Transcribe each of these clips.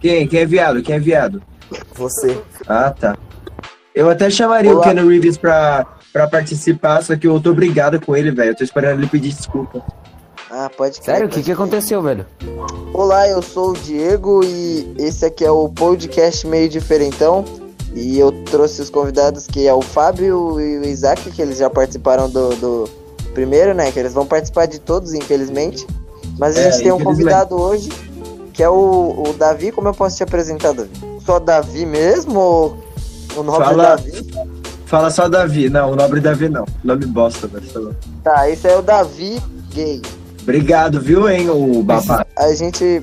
Quem? Quem é viado? Quem é viado? Você. Ah, tá. Eu até chamaria Olá. o Keanu Reeves pra, pra participar, só que eu tô brigado com ele, velho. Eu tô esperando ele pedir desculpa. Ah, pode crer. Sério, o que, que aconteceu, velho? Olá, eu sou o Diego e esse aqui é o podcast meio diferentão. E eu trouxe os convidados que é o Fábio e o Isaac, que eles já participaram do, do primeiro, né? Que eles vão participar de todos, infelizmente. Mas a É, gente tem um convidado hoje, que é o, o Davi. Como eu posso te apresentar, Davi? Só Davi mesmo ou o nome Fala. Davi? Fala só Davi. Não, o nobre Davi não. Nome bosta, velho. tá. Tá, esse é o Davi gay. Obrigado, viu, hein, o babá. a gente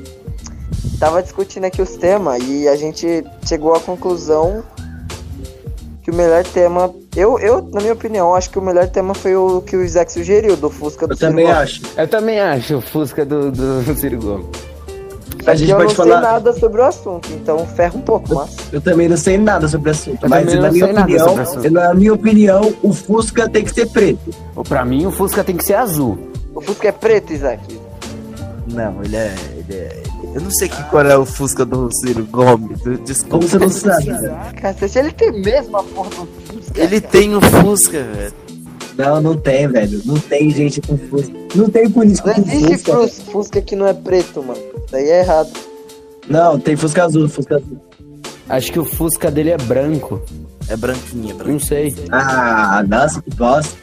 tava discutindo aqui os temas e a gente chegou à conclusão que o melhor tema. Eu, eu, na minha opinião, acho que o melhor tema foi o que o Isaac sugeriu, do Fusca do Eu também Ciro Gomes. acho. Eu também acho o Fusca do, do Ciro Gomes. A gente eu pode não falar. sei nada sobre o assunto, então ferra um pouco, mas. Eu também não sei nada sobre o assunto, Eu mas na minha opinião, na minha opinião, o Fusca tem que ser preto. Ou Pra mim, o Fusca tem que ser azul. O Fusca é preto, Isaac. Não, ele é, ele é. Eu não sei que cor é o Fusca do Ciro Gomes. eu- Desculpa. Como você não sabe? Cacete, ele tem mesmo a porra do Fusca. Ele tem o Fusca, velho. Não, não tem, velho. Não tem gente com Fusca. Não tem político Não com existe Fusca. Fus- Fusca que não é preto, mano. Isso aí é errado. Não, tem Fusca azul, Fusca azul. Acho que o Fusca dele é branco. É branquinha, branquinha. Não sei. Ah, nossa, que bosta.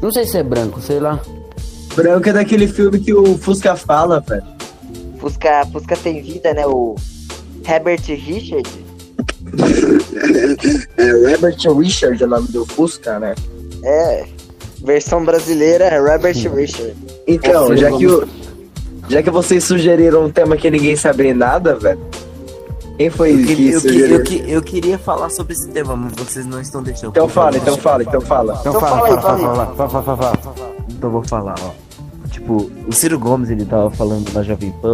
Não sei se é branco, sei lá. Branco é daquele filme que o Fusca fala, velho. Fusca, Fusca tem vida, né? O Herbert Richard. É Robert Richard é o nome do Fusca, né? É. Versão brasileira é Robert Richard. Então, Assim, já que, o, já que vocês sugeriram um tema que ninguém sabe nada, velho. Quem foi Eu, que queria- eu, que- eu, que- eu queria falar sobre esse tema, mas vocês não estão deixando. Então fala, então fala, então fala. Então Então fala, fala fala, fala fala, fala, fala, fala, fala. Então eu vou falar, ó. Tipo, o Ciro Gomes, ele tava falando na Jovem Pan,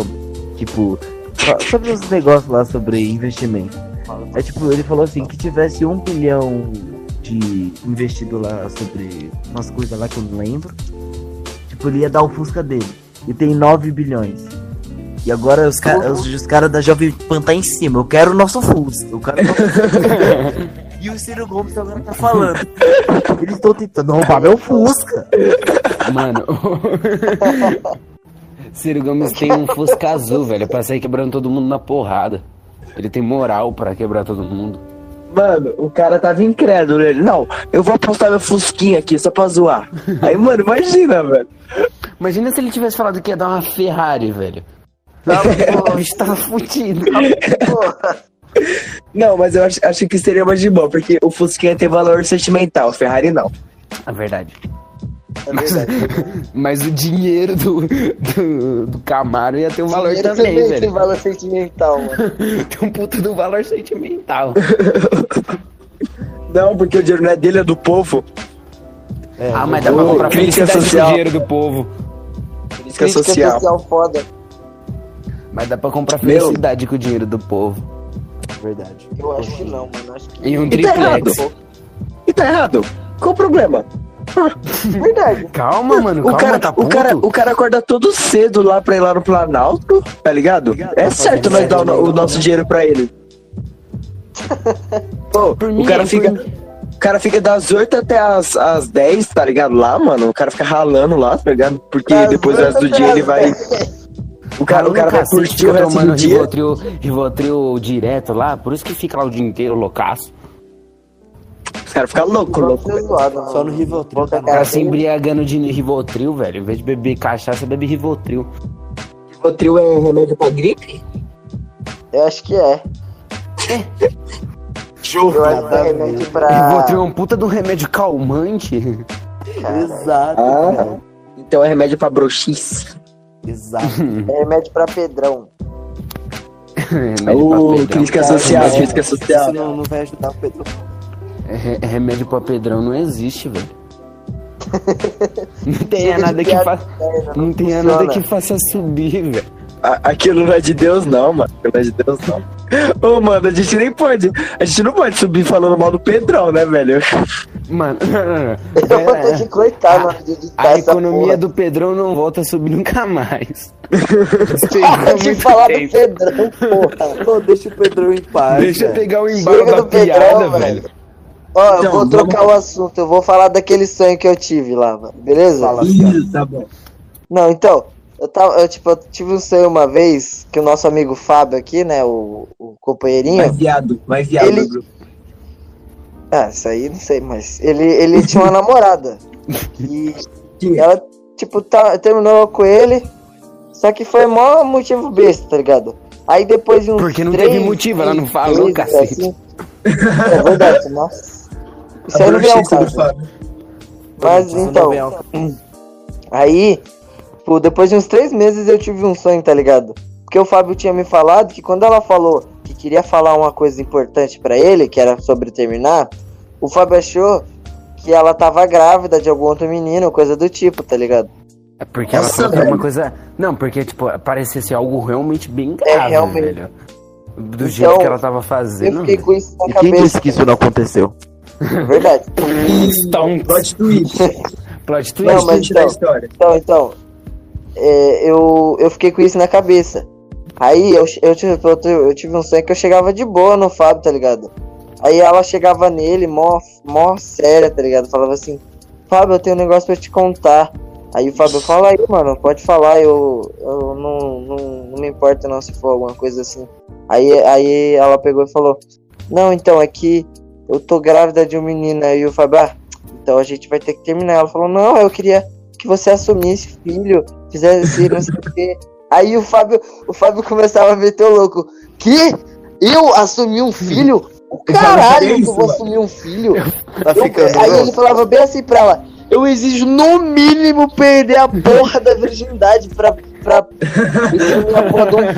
tipo, sobre os negócios lá sobre investimento. É tipo, ele falou assim, que tivesse um bilhão de investido lá sobre umas coisas lá que eu não lembro, tipo, ele ia dar o Fusca dele. E tem 9 bilhões. E agora os, ca os, os caras da Jovem Pan tá em cima. Eu quero o nosso Fusca. Eu quero o nosso. E o Ciro Gomes agora tá falando. Eles estão tentando roubar meu Fusca. Mano. Ciro Gomes tem um Fusca azul, velho. Pra sair quebrando todo mundo na porrada. Ele tem moral pra quebrar todo mundo. Mano, o cara tava incrédulo. Ele, não, eu vou apostar meu Fusquinha aqui só pra zoar. Aí, mano, imagina, velho. Imagina se ele tivesse falado que ia dar uma Ferrari, velho. O bicho tava fudido. Não, mas eu acho, acho que seria mais de boa, porque o Fusquinha tem valor sentimental, o Ferrari não. É verdade. É verdade. Mas o dinheiro do, do, do Camaro ia ter um valor Dinheiro também, tem velho. valor sentimental, mano. Tem um puta do valor sentimental. Não, porque o dinheiro não é dele, é do povo. ah, mas dá pra comprar crítica felicidade com o social. dinheiro do povo. Crítica Crítica social. social foda. Mas dá pra comprar Meu. felicidade com o dinheiro do povo. Verdade. Eu acho que não, mano. Acho que. E um E tá errado. triplex. E tá errado. Qual o problema? Verdade. Calma, mano, O calma, cara, tá o, cara, o cara acorda todo cedo lá pra ir lá no Planalto, tá ligado? É certo nós dar o, no- o nosso dinheiro pra ele. Pô, Por o mim, cara fica. mim. O cara fica das 8 até as, as 10, tá ligado? Lá, mano. O cara fica ralando lá, tá ligado? Porque Das depois do 8 resto do dia ele vai. 10. O cara, o cara vai Cacete, curtir o resto do dia. Rivotril, Rivotril direto lá, por isso que fica lá o dia inteiro loucaço. Os caras ficam loucos, Vamos louco. ser zoado, mano. Só no Rivotril. Boca O cara cara, se embriagando de Rivotril, velho. Em vez de beber cachaça, bebe Rivotril. O trio é remédio pra gripe? Eu acho que é. Eu acho que é remédio pra. Rivotril é um puta de um remédio calmante. Exato. Ah. cara. Então é remédio pra broxice. Exato. É remédio pra Pedrão. remédio Ô, pra Pedrão. crítica social, É, crítica social. Isso não, não vai ajudar o Pedro. É, re- remédio pra Pedrão não existe, velho. Não tem nada que faça. Não tem nada que faça subir, velho. Aquilo não é de Deus, não, mano. Aquilo não é de Deus, não. Ô, mano, a gente nem pode. A gente não pode subir falando mal do Pedrão, né, velho? Mano, Eu vou ter que de editar a economia porra. do Pedrão não volta a subir nunca mais. Para de falar do tempo. Pedrão, porra. Pô, deixa o Pedrão em paz. Deixa eu pegar o embalo da do Pedrão, piada, velho. velho. Ó, eu Então, vou vamos- trocar o assunto. Eu vou falar daquele sonho que eu tive lá, mano. Beleza? Fala. Isso, tá bom. Não, então, eu tava, eu, tipo, eu tive um sonho uma vez que o nosso amigo Fábio aqui, né, o, o companheirinho, Mais viado, mais viado Ele- do grupo. ah, isso aí não sei, mas ele, ele tinha uma namorada e ela, tipo, tá, terminou com ele, só que foi mó motivo besta, tá ligado? Aí depois de uns Porque não três teve motivo, ela não falou, cacete. assim, é verdade, nossa. Isso aí não é um brochência do caso. Fábio. Mas então, vem ao- Aí, pô, depois de uns três meses eu tive um sonho, tá ligado? Porque o Fábio tinha me falado que quando ela falou que queria falar uma coisa importante pra ele, que era sobre terminar, o Fábio achou que ela tava grávida de algum outro menino, coisa do tipo, tá ligado? É porque ela Nossa, falou que era velho. uma coisa. Não, porque, tipo, parecia ser algo realmente bem É, grave, realmente. velho. Do Então, jeito que ela tava Eu fazendo. fiquei com isso na E quem cabeça, disse que isso não aconteceu? verdade. Stonks. Plot twist. Plot twist. Não, mas twist da então- história. Então, então, é, eu, eu fiquei com isso na cabeça. Aí eu, eu, tive, eu, eu tive um sonho que eu chegava de boa no Fábio, tá ligado? Aí ela chegava nele, mó, mó séria, tá ligado? Falava assim, Fábio, eu tenho um negócio pra te contar. Aí o Fábio fala aí, mano, pode falar, eu, eu não, não, não me importa não se for alguma coisa assim. Aí, aí ela pegou e falou, não, então, é que eu tô grávida de um menino. Aí o Fábio, ah, então a gente vai ter que terminar. Ela falou, não, eu queria que você assumisse filho, fizesse não sei o quê. Aí o Fábio, o Fábio começava a meter o louco. Que? Eu assumi um filho? O caralho que eu vou assumir um filho. Tá Eu- ficando aí louco? ele falava bem assim pra ela. Eu exijo no mínimo perder a porra da virgindade pra. Pra...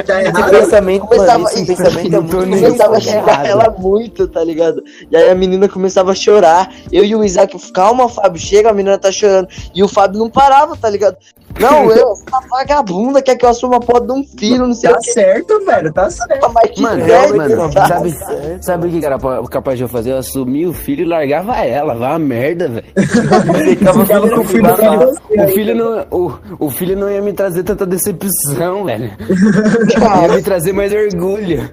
Tá Esse errado. pensamento, Começava, mano, esse pensamento é muito começava a xingar errado. ela muito, tá ligado? E aí a menina começava a chorar. Eu e o Isaac, calma, Fábio, chega, a menina tá chorando. E o Fábio não parava, tá ligado? Não, eu, essa vagabunda quer que eu assuma a porra de um filho, não sei Tá o que. certo, velho, tá certo. Mas que Mano, ideia, mano, sabe, sabe o que era pa- capaz de eu fazer? Eu assumir o filho e largava ela, vai a merda, velho. O filho dele, O filho, não, o, o filho não ia me trazer tanta decepção, velho. Ia me trazer mais orgulho.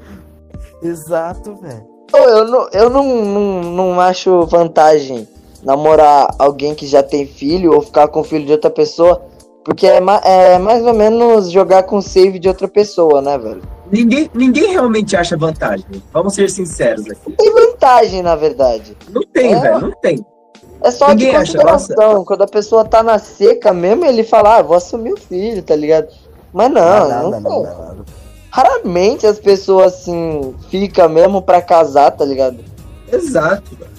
Exato, velho. eu não, eu não, não, não acho vantagem namorar alguém que já tem filho ou ficar com o filho de outra pessoa. Porque é, ma- é mais ou menos jogar com o save de outra pessoa, né, velho? Ninguém, ninguém realmente acha vantagem. Vamos ser sinceros aqui. Tem vantagem, na verdade. Não tem, É. velho, não tem. É só Ninguém de acha, consideração. Quando a pessoa tá na seca mesmo, ele fala, ah, vou assumir o filho, tá ligado? Mas não, Não, não, não, não, não, não, não. Raramente as pessoas assim ficam mesmo pra casar, tá ligado? Exato, velho.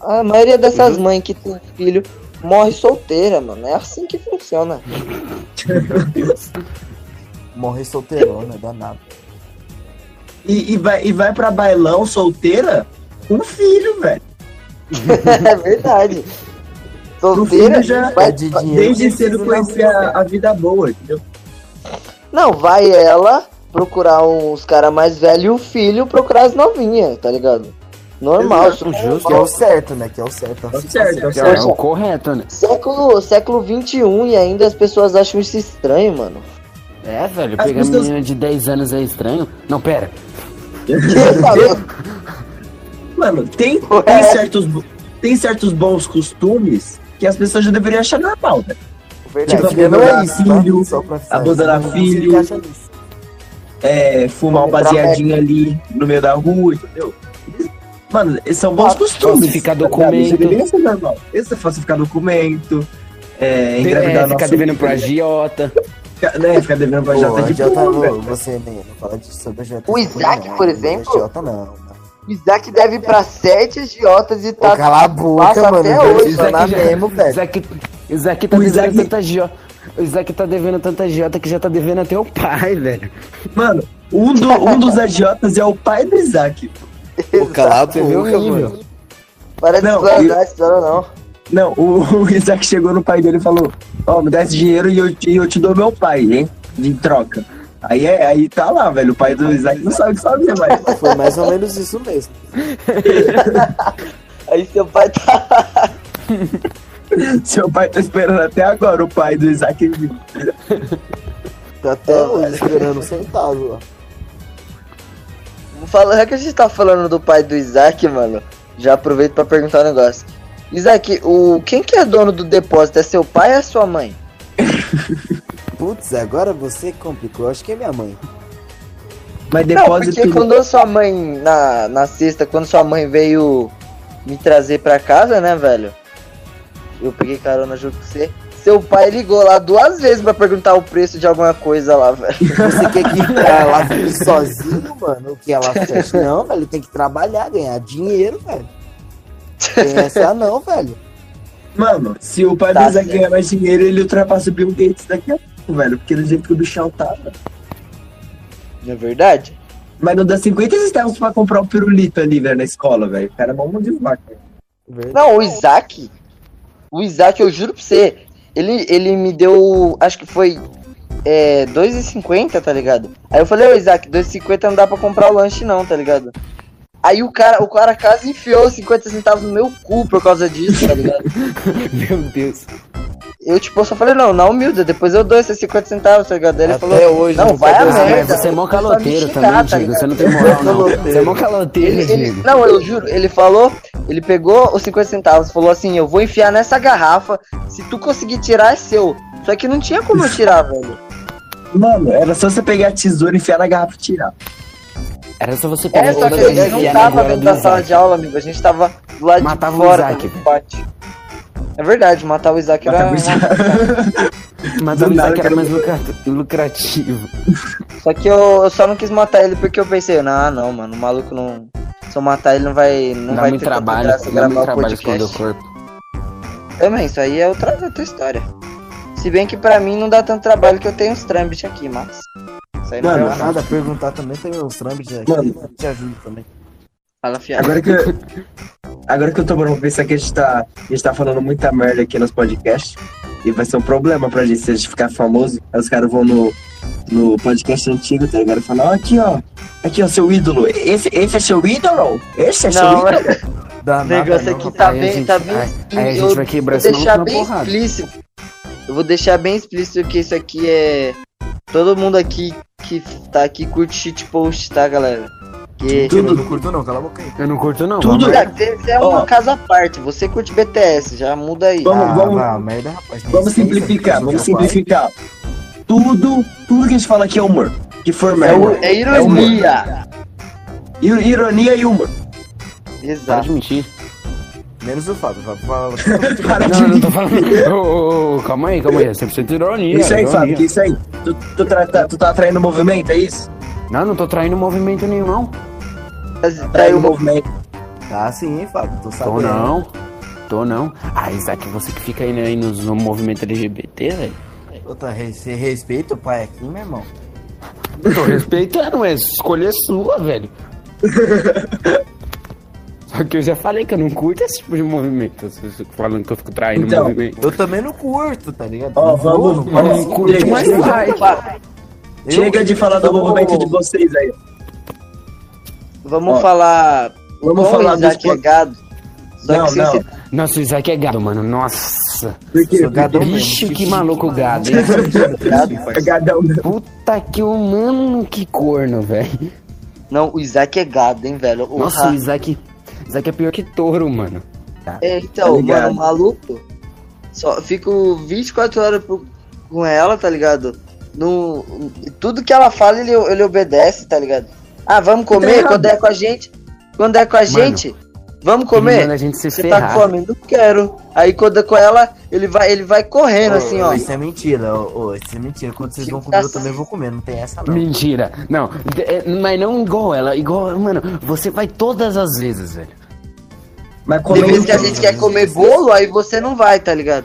A maioria dessas mães que tem filho morre solteira, mano. É assim que funciona. Morrer solteirona, danado. E, e, vai, e vai pra bailão solteira com filho, velho. é verdade. Solteira filho já, vai- É de dinheiro desde cedo conhecer a, a vida boa, entendeu? Não, vai ela procurar uns caras mais velhos e o filho procurar as novinhas, tá ligado? Normal, Exato, super justo. Que é o certo, né? Que é o certo. Tá certo, tá É, certo. o correto, né? Século, século 21 e ainda as pessoas acham isso estranho, mano. É, velho, pegar pessoas- menina de 10 anos é estranho. Não, pera. Mano, tem, Ué. tem, certos, tem certos bons costumes que as pessoas já deveriam achar normal. Verdade. Tipo, É, é abandonar isso, tá? filho, abandonar filho. É, fumar um baseadinho ali no meio da rua, entendeu? Mano, esses são bons Ah, costumes. falsificar tá documento. Isso normal. É falsificar documento, é, engravidar É, ficar devendo pro filho, agiota. ficar- né, ficar devendo pra Pô, jota de agiota, porra, não, você nem não fala disso sobre agiota. O Isaac, não, por exemplo? Agiota não. Isaac deve pra sete agiotas e Pô, tá. cala a boca, passa mano. até hoje. funcionar já- mesmo, velho. Isaac, Isaac tá O devendo Isaac- tanta agiota. O Isaac tá devendo tanta agiota que já tá devendo até o pai, velho. Mano, um, do- um dos agiotas é o pai do Isaac. Pô, cala a boca, mano. Para de Não, explorar essa história, não. Não, o, o Isaac chegou no pai dele e falou: Ó, me dá esse dinheiro e eu, te- e eu te dou meu pai, hein? De troca. Aí, é, aí tá lá, velho. O pai do Isaac não sabe o que sabia, mas. Foi mais ou menos isso mesmo. Aí seu pai tá. Seu pai tá esperando até agora o pai do Isaac vir. Tá até hoje esperando sentado, ó. Fala, já que a gente tá falando do pai do Isaac, mano, já aproveito pra perguntar um negócio. Isaac, o, quem que é dono do depósito? É seu pai ou é sua mãe? Putz, agora você complicou. Acho que é minha mãe. Mas Não, depósito. porque quando sua mãe, na, na sexta, quando sua mãe veio me trazer pra casa, né, velho? Eu peguei carona junto com você. Seu pai ligou lá duas vezes pra perguntar o preço de alguma coisa lá, velho. Você quer que ela fique sozinho, mano? O que ela fecha? Não, velho, tem que trabalhar, ganhar dinheiro, velho. Tem essa não, velho. Mano, se o pai Tá ganhar mais dinheiro, ele ultrapassa o Bill Gates daqui a pouco, velho. Porque do jeito que o bichão tá, velho. Não é verdade? Mas não dá 50 centavos pra comprar um pirulito ali, velho, na escola, velho. O cara é mão de vaca. Não, o Isaac. O Isaac, eu juro pra você. Ele, ele me deu. Acho que foi. É. 2,50, tá ligado? Aí eu falei, ô Isaac, 2,50 não dá pra comprar o lanche, não, tá ligado? Aí o cara, o cara quase enfiou 50 centavos no meu cu por causa disso, tá ligado? Meu Deus. Eu, tipo, eu só falei, não, na humilde, depois eu dou esses 50 centavos, tá ligado? Aí ele Até falou, hoje não, vai a merda. você é mó caloteiro xingar, também, tá Diego. ligado? Você não tem moral, não. Você é mó caloteiro, Ele, ele- não, eu juro, ele falou, ele pegou os 50 centavos, falou assim, eu vou enfiar nessa garrafa, se tu conseguir tirar é seu. Só que não tinha como eu tirar, velho. Mano, era só você pegar a tesoura, enfiar na garrafa e tirar. Era só você pegar É, só que a gente não tava dentro da sala de aula, amigo, a gente tava do lado Matava de o fora Isaac, do. É verdade, matar o Isaac era... Matava o Isaac. Do o Isaac era mais lucra- lucrativo. Só que eu, eu só não quis matar ele porque eu pensei, não, não, mano, o maluco não... Se eu matar ele não vai, não Dá vai muito ter trabalho, graça gravar o o podcast. corpo. Também, isso aí é outra, outra história. Se bem que pra mim não dá tanto trabalho que eu tenho os trâmites aqui, mas... Isso aí não Mano, é Nada, perguntar também tem os trâmites aqui. Mano. Te ajudo também. Fala, fiado. Agora que eu, agora que eu tô pra pensar que a gente, tá, a gente tá falando muita merda aqui nos podcasts, e vai ser um problema pra gente se a gente ficar famoso. Aí os caras vão no, no podcast antigo, tá ligado? E falam, ó, aqui, ó. Aqui, ó, seu ídolo. Esse, esse é seu ídolo? Esse é seu Não, ídolo? Dá O negócio não, aqui tá Aí a bem, gente- tá bem. aí- aí a gente vai quebrar vou esse deixar bem porrada. explícito. Eu vou deixar bem explícito que isso aqui é. Todo mundo aqui que tá aqui curte shitpost, tá, galera? Que. Eu não curto não, cala a boca aí. Eu não curto, não. Tudo- vamos- Ah, Você é uma Ó. casa à parte, você curte BTS, já muda aí. Vamos- ah, vamos- merda, rapaz. Vamos Licença, simplificar, vamos simplificar. Tudo, tudo que a gente fala aqui é humor. Que for É, merda. é ironia. I- Ironia e humor. Para Exato. de mentir. Menos o Fábio. Fábio fala. Para Não, não tô falando. Ô, ô, ô, calma aí, calma aí. É 100% ironia. Isso aí, ironia. Fábio, que isso aí. Tu, tu, tra- tá, tu tá atraindo movimento, é isso? Não, não tô traindo movimento nenhum, não. Traiu Atraindo o movimento. Tá sim, hein, Fábio. Tô Tô sabendo. não. Tô não. Ah, Isaac, você que fica aí, né, aí nos- no movimento LGBT, velho. Outra, re- Você respeita o pai aqui, meu irmão? Tô respeitando, é escolha sua, velho. Só que eu já falei que eu não curto esse tipo de movimento. Vocês ficam falando que eu fico traindo Então, movimento. Eu também não curto, tá ligado? Ó, vou, vamos- vamos-. Não curto, chega, mas chega. vai. Eu- Chega de falar do movimento de vocês aí. Vamos Ó, falar. Vamos falar o Isaac é gado. Só Não, que não. ser- Nossa, o Isaac é gado, mano. Nossa. Gadão mesmo. Vixe, que maluco gado? É gadão, né? Puta que o mano, que corno, velho. Não, o Isaac é gado, hein, velho. O Nossa, o Isaac. Isaac é pior que touro, mano. É, então, Tá mano, o maluco. Só fico 24 horas pro- com ela, tá ligado? No, tudo que ela fala, ele, ele obedece, tá ligado? Ah, vamos comer? Quando é com a gente? Quando é com a gente? Vamos comer? manda a gente se Você tá ferrar. com fome? Não quero. Aí quando é com ela, ele vai, ele vai correndo, assim, ó. Isso é mentira, ô, ô, isso é mentira. Quando vocês vão comer, eu também vou comer. Não tem essa, não. Mentira. Não, é, mas não igual ela. Igual, mano, você vai todas as vezes, velho. Mas Tem comendo vezes que a gente quer comer bolo, aí você não vai, tá ligado?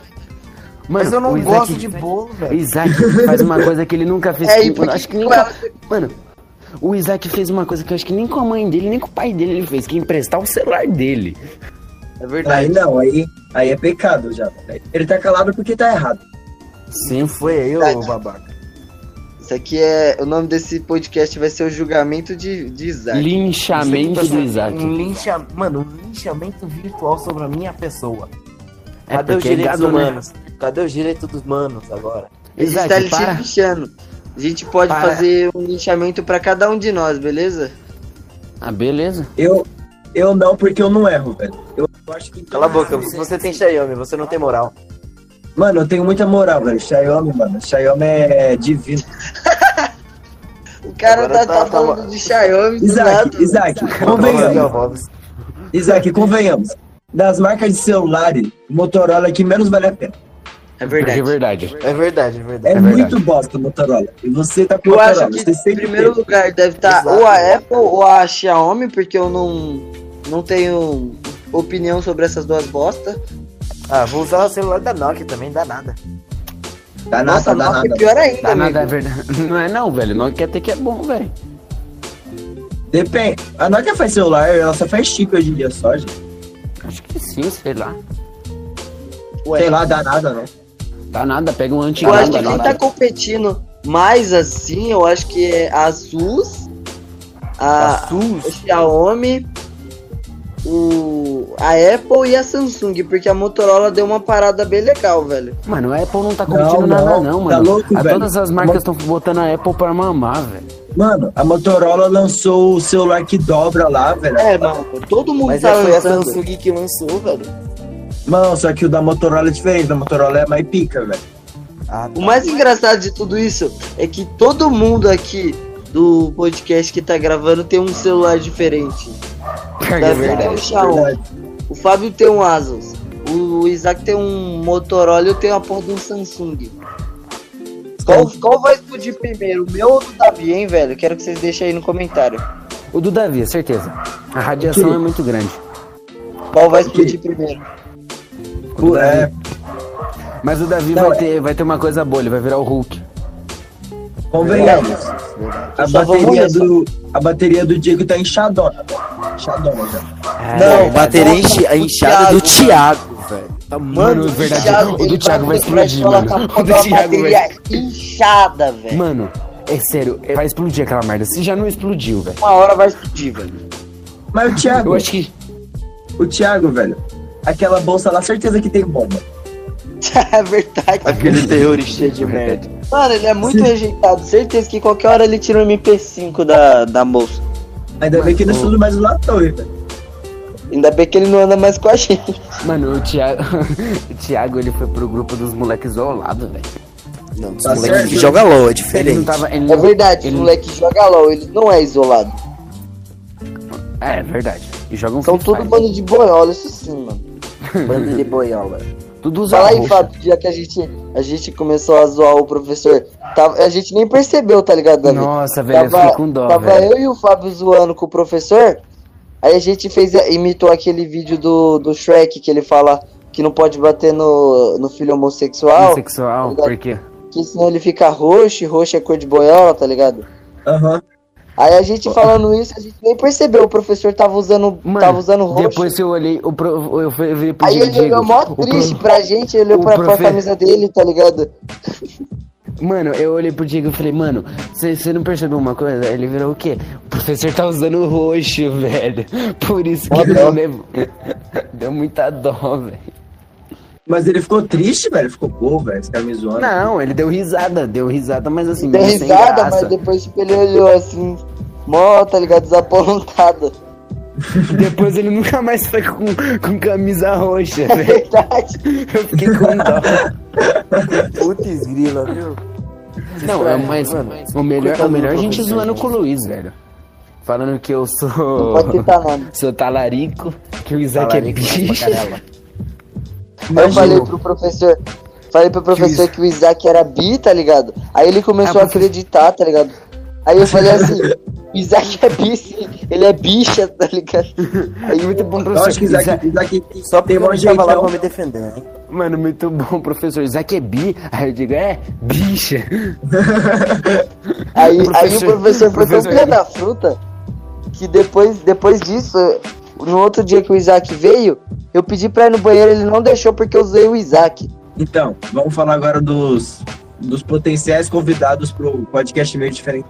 Mano, Mas eu não o Isaac- gosto de bolo, velho. Isaac faz uma coisa que ele nunca fez. É, com- acho que com ela- Mano, o Isaac fez uma coisa que eu acho que nem com a mãe dele, nem com o pai dele ele fez, que é emprestar o celular dele. É verdade. Aí não, aí, aí é pecado já. Ele tá calado porque tá errado. Sim. Foi aí, ô babaca. Isso aqui é. O nome desse podcast vai ser o julgamento de, de Isaac. Linchamento aqui do tá Isaac. Um lincha... Mano, um linchamento virtual sobre a minha pessoa. É Cadê os é direitos né? humanos? Cadê os direitos dos manos agora? Isaac, tá lhe para. lixando. A gente pode Para. fazer um linchamento pra cada um de nós, beleza? Ah, beleza. Eu, eu não, porque eu não erro, velho. Eu acho que. Cala a boca, você tem Xiaomi, você não tem moral. Mano, eu tenho muita moral, velho. Xiaomi, mano. Xiaomi é divino. O cara tá, tá- tá tá- falando de Xiaomi do Isaac, nada. Isaac, Gabriel convenhamos. Isaac, convenhamos. Das marcas de celulares, Motorola é que menos vale a pena. É Porque é verdade. verdade. É verdade, é É, verdade. verdade. muito bosta o Motorola. E você tá com Eu Motorola. acho que em primeiro teve. lugar deve estar Exato. ou a Apple ou a Xiaomi, porque eu não, não tenho opinião sobre essas duas bostas. Ah, vou usar o celular da Nokia também, dá nada. Dá nada, Nossa, dá Nokia é nada. pior ainda, Dá nada, é amigo. verdade. Não é não, velho. Quer ter que é bom, velho. Depende. A Nokia faz celular, ela só faz chip hoje em dia só, gente. Acho que sim, sei lá. Ué. Sei lá, dá nada, não. Dá nada, pega um antigo. Eu acho que quem nada. tá competindo mais assim, eu acho que é a Asus, a, a Xiaomi, o, a Apple e a Samsung, porque a Motorola deu uma parada bem legal, velho. Mano, a Apple não tá competindo Não, nada, não. não, Tá mano. louco, a velho. todas as marcas estão botando a Apple pra mamar, velho. Mano, a Motorola lançou o celular que dobra lá, velho. É, mano, todo mundo Mas tá é, foi a. Samsung que lançou, velho. Mano, só que o da Motorola é diferente. Da Motorola é mais pica, velho. Ah, O mais engraçado de tudo isso é que todo mundo aqui do podcast que tá gravando tem um celular diferente. É Davi tem verdade. um Xiaomi, o Fábio tem um Asus, o Isaac tem um Motorola e eu tenho a porra de um Samsung. Qual, qual vai explodir primeiro, o meu ou o do Davi, hein, velho? Quero que vocês deixem aí no comentário. O do Davi, certeza. A radiação é muito grande. Qual vai explodir primeiro? O. É, Mas o Davi Não, vai, é- ter, vai ter uma coisa boa, ele vai virar o Hulk. convenhamos. A só vou bateria, do, a bateria do Diego tá inchadona. velho. Inchadona já. Não, bateria enchi- a inchada do Thiago, velho. Tá Mano, o verdade, Thiago, o do Thiago vai explodir, mano. a O do Thiago vai- bateria inchada, velho. Mano, é sério, é- vai explodir aquela merda. Se já não explodiu, velho. Uma hora vai explodir, velho. Mas o Thiago, Eu acho que. o Thiago, velho, aquela bolsa lá, certeza que tem bomba. é verdade. Aquele terrorista de merda. Mano, ele é muito rejeitado. Certeza que qualquer hora ele tira um MP5 da, da bolsa. Ainda bem que ele Mas, estuda mais lá torre, velho. Ainda bem que ele não anda mais com a gente. Mano, o Thiago. o Thiago ele foi pro grupo dos moleques isolados, velho. Não, os Tá moleques certo. que joga LOL, é Ele não diferente. tava. Ele É não, verdade, ele- o moleque joga LOL, ele não é isolado. É, é verdade. E jogam São tudo bando de boiola, isso sim, mano. Bando de boiola. Tudo usa Fala aí. Fábio, já que a gente, a gente começou a zoar o professor. Tava, a gente nem percebeu, tá ligado, Davi? Nossa, velho, eu Tava, fiquei com dó, tava velho. eu e o Fábio zoando com o professor. Aí a gente fez, imitou aquele vídeo do, do Shrek que ele fala que não pode bater no, no filho homossexual, Sexual, Tá por quê? que senão ele fica roxo, e roxo é cor de boiola, tá ligado? Aham. Aí a gente falando isso, a gente nem percebeu, o professor tava usando, Mano, tava usando roxo. depois eu olhei, o pro, eu vi pro Aí Diego, ele olhou mó o pro- triste pra gente, ele olhou pra, pra profe- camisa dele, tá ligado? Mano, eu olhei pro Diego e falei, mano, você não percebeu uma coisa? Ele virou o quê? O professor tá usando roxo, velho. Por isso que ele levou. Deu muita dó, velho. Mas ele ficou triste, velho. Ficou pô, velho. Esse cara me zoando. Não, ele deu risada, deu risada, mas assim, Deu risada, graça. mas depois tipo, ele olhou assim, mó, tá ligado, desapontado. Depois ele nunca mais foi com, com camisa roxa, É velho. verdade. Eu fiquei com dó. Putz, grila, viu? Não, é, mas Mano, o melhor, o melhor é a gente zoando com o Luiz, velho. Falando que eu Não sou. pode citar nome. Sou talarico, que o Isaac é Talarico, mas bicho. Caramba. Eu falei pro professor, falei pro professor que o Isaac era bi, tá ligado? Aí ele começou Ah, a acreditar, tá ligado? Aí eu falei assim, o Isaac é bi sim, ele é bicha, tá ligado? Aí muito bom, Eu professor. acho que Isaac, Isaac- Isaac Só tem eu um tava lá pra me defender, hein? Mano, muito bom, professor. Isaac é bi. Aí eu digo, é, bicha. Aí, O aí o professor foi tão pé da fruta que depois, depois disso, no outro dia que o Isaac veio, eu pedi pra ir no banheiro, ele não deixou porque eu usei o Isaac. Então, vamos falar agora dos, dos potenciais convidados pro podcast meio diferente.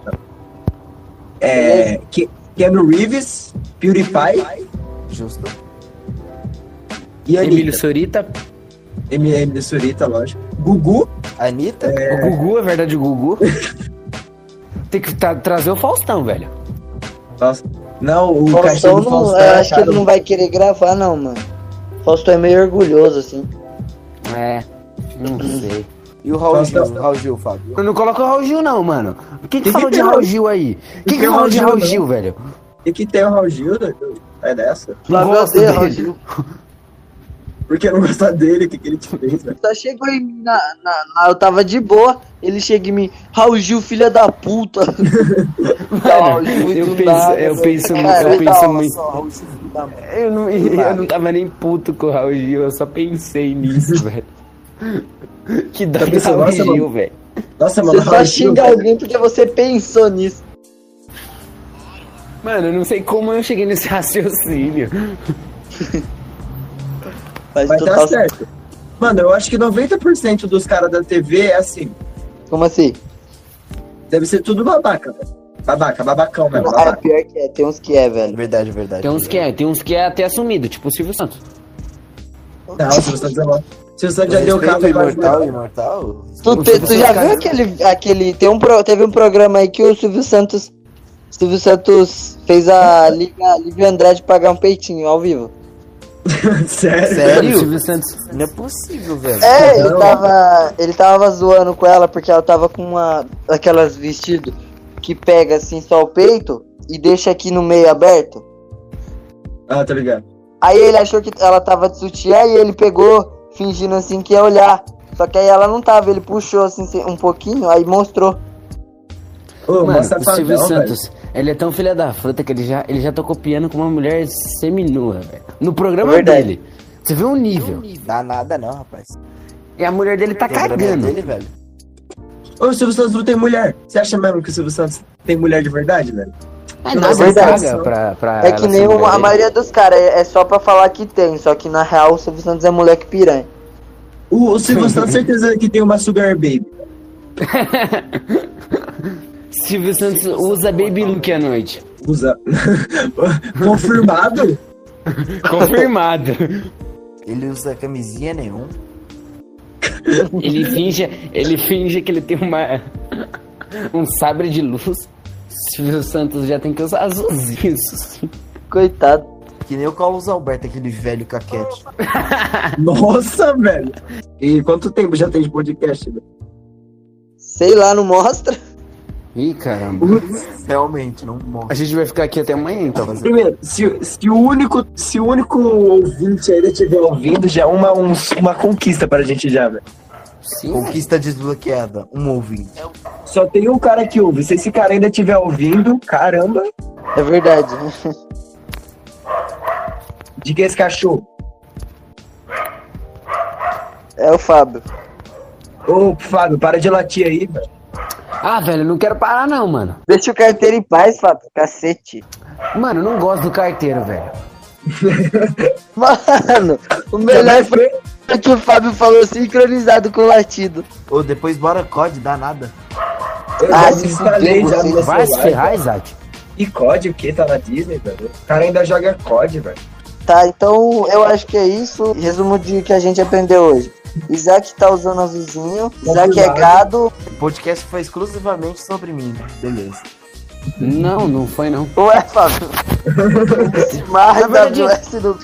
É, Ke- Keanu Reeves, PewDiePie Justo. e Emílio Anitta. Sorita. MM de Surita, lógico. Gugu, Anitta? O Gugu, é verdade, o Gugu. Tem que tra- trazer o Faustão, velho. nossa. Não, o Faustão, do não, Faustão eu é acho que ele não vai querer gravar, não, mano. Faustão é meio orgulhoso, assim. É, não sei. E o Raul Faustão. Gil, Raul Gil, Fábio? Eu não coloco o Raul Gil, não, mano. Quem que Que falou que de Raul Gil aí? Quem que falou de Raul Gil, Gil, velho? E que tem o Raul Gil, né? é dessa. Flávio gosto dele. Raul Gil. Porque eu não gostar dele, o que, que ele te fez, velho? Só chegou em mim, na, na- na- eu tava de boa, ele chega em mim, Raul Gil, filha da puta. Raul Gil, eu penso- nada, eu penso- eu penso muito- da merda. Eu não, eu não tava nem puto com o Raul Gil, eu só pensei nisso, velho. Que dá do Raul nossa, Gil, velho. Nossa, mano, Você só Raul Gil, xinga alguém porque você pensou nisso. Mano, eu não sei como eu cheguei nesse raciocínio. Vai dar total certo. Mano, eu acho que 90% dos caras da TV é assim. Como assim? Deve ser tudo babaca, velho. Babaca, babacão mesmo. Ah, Babaca. pior que é, tem uns que é, velho. Verdade, verdade. Tem uns que é, tem uns que é até assumido, tipo o Silvio Santos. Não, o Silvio Santos é bom. O Silvio Santos já Eu deu o vários imortal, imortal. Tu, Silvio tu já Santos, viu aquele, aquele tem um pro- teve um programa aí que o Silvio Santos Silvio Santos fez a Liga Lívia Andrade pagar um peitinho ao vivo. Sério? Sério? Silvio Santos. Não é possível, velho. É, ele tava ele tava zoando com ela porque ela tava com uma aquelas vestido que pega assim só o peito e deixa aqui no meio aberto. Ah, tá ligado. Aí ele achou que ela tava de sutiã e ele pegou fingindo assim que ia olhar. Só que aí ela não tava, ele puxou assim um pouquinho, aí mostrou. Ô, Mano, o Silvio velho. Santos, ele é tão filha da fruta que ele já, ele já tocou piano com uma mulher seminua, velho. No programa verdade. dele. Você viu o nível. Dá nada não, rapaz. E a mulher dele tá cagando. dele, velho. Ô, o Silvio Santos não tem mulher. Você acha mesmo que o Silvio Santos tem mulher de verdade, velho? É Não, nada, ele verdade. paga pra, pra É que nem a maioria dos caras, é, é só pra falar que tem, só que na real o Silvio Santos é moleque piranha. O, o Silvio Santos, certeza que tem uma Sugar Baby. Silvio Santos usa Baby Look à noite. Usa. Confirmado? Confirmado. Ele usa camisinha nenhum. Ele finge, ele finge que ele tem uma um sabre de luz. Silvio Santos já tem que usar azulzinho. Coitado. Que nem o Carlos Alberto, aquele velho caquete. Nossa, velho. E quanto tempo já tem de podcast? velho? Sei lá, não mostra. Ih, caramba. Realmente, não A mostra. gente vai ficar aqui até amanhã, então. Primeiro, se, se, o único, se o único ouvinte ainda estiver ouvindo, já é uma, um- uma conquista pra gente já, velho. Sim. Conquista desbloqueada. Um ouvinte. Só tem um cara que ouve. Se esse cara ainda estiver ouvindo, caramba, É verdade. diga esse cachorro. É o Fábio. Ô, Fábio, para de latir aí, velho. Ah, velho, não quero parar não, mano. Deixa o carteiro em paz, Fábio. Cacete. Mano, não gosto do carteiro, velho. Mano, o melhor foi que o Fábio falou sincronizado com o latido. Ô, depois bora COD, dá nada. Eu Ah, se instalei já no Vai se ferrar. Isaac. E COD o que? Tá na Disney, velho. O cara ainda joga COD, velho. Tá, então eu acho que é isso. Resumo de que a gente aprendeu hoje. Isaac tá usando azulzinho. Isaac é gado. O podcast foi exclusivamente sobre mim. né? Beleza. Não, não foi não. Ué, Fábio. Mas Na verdade- WS do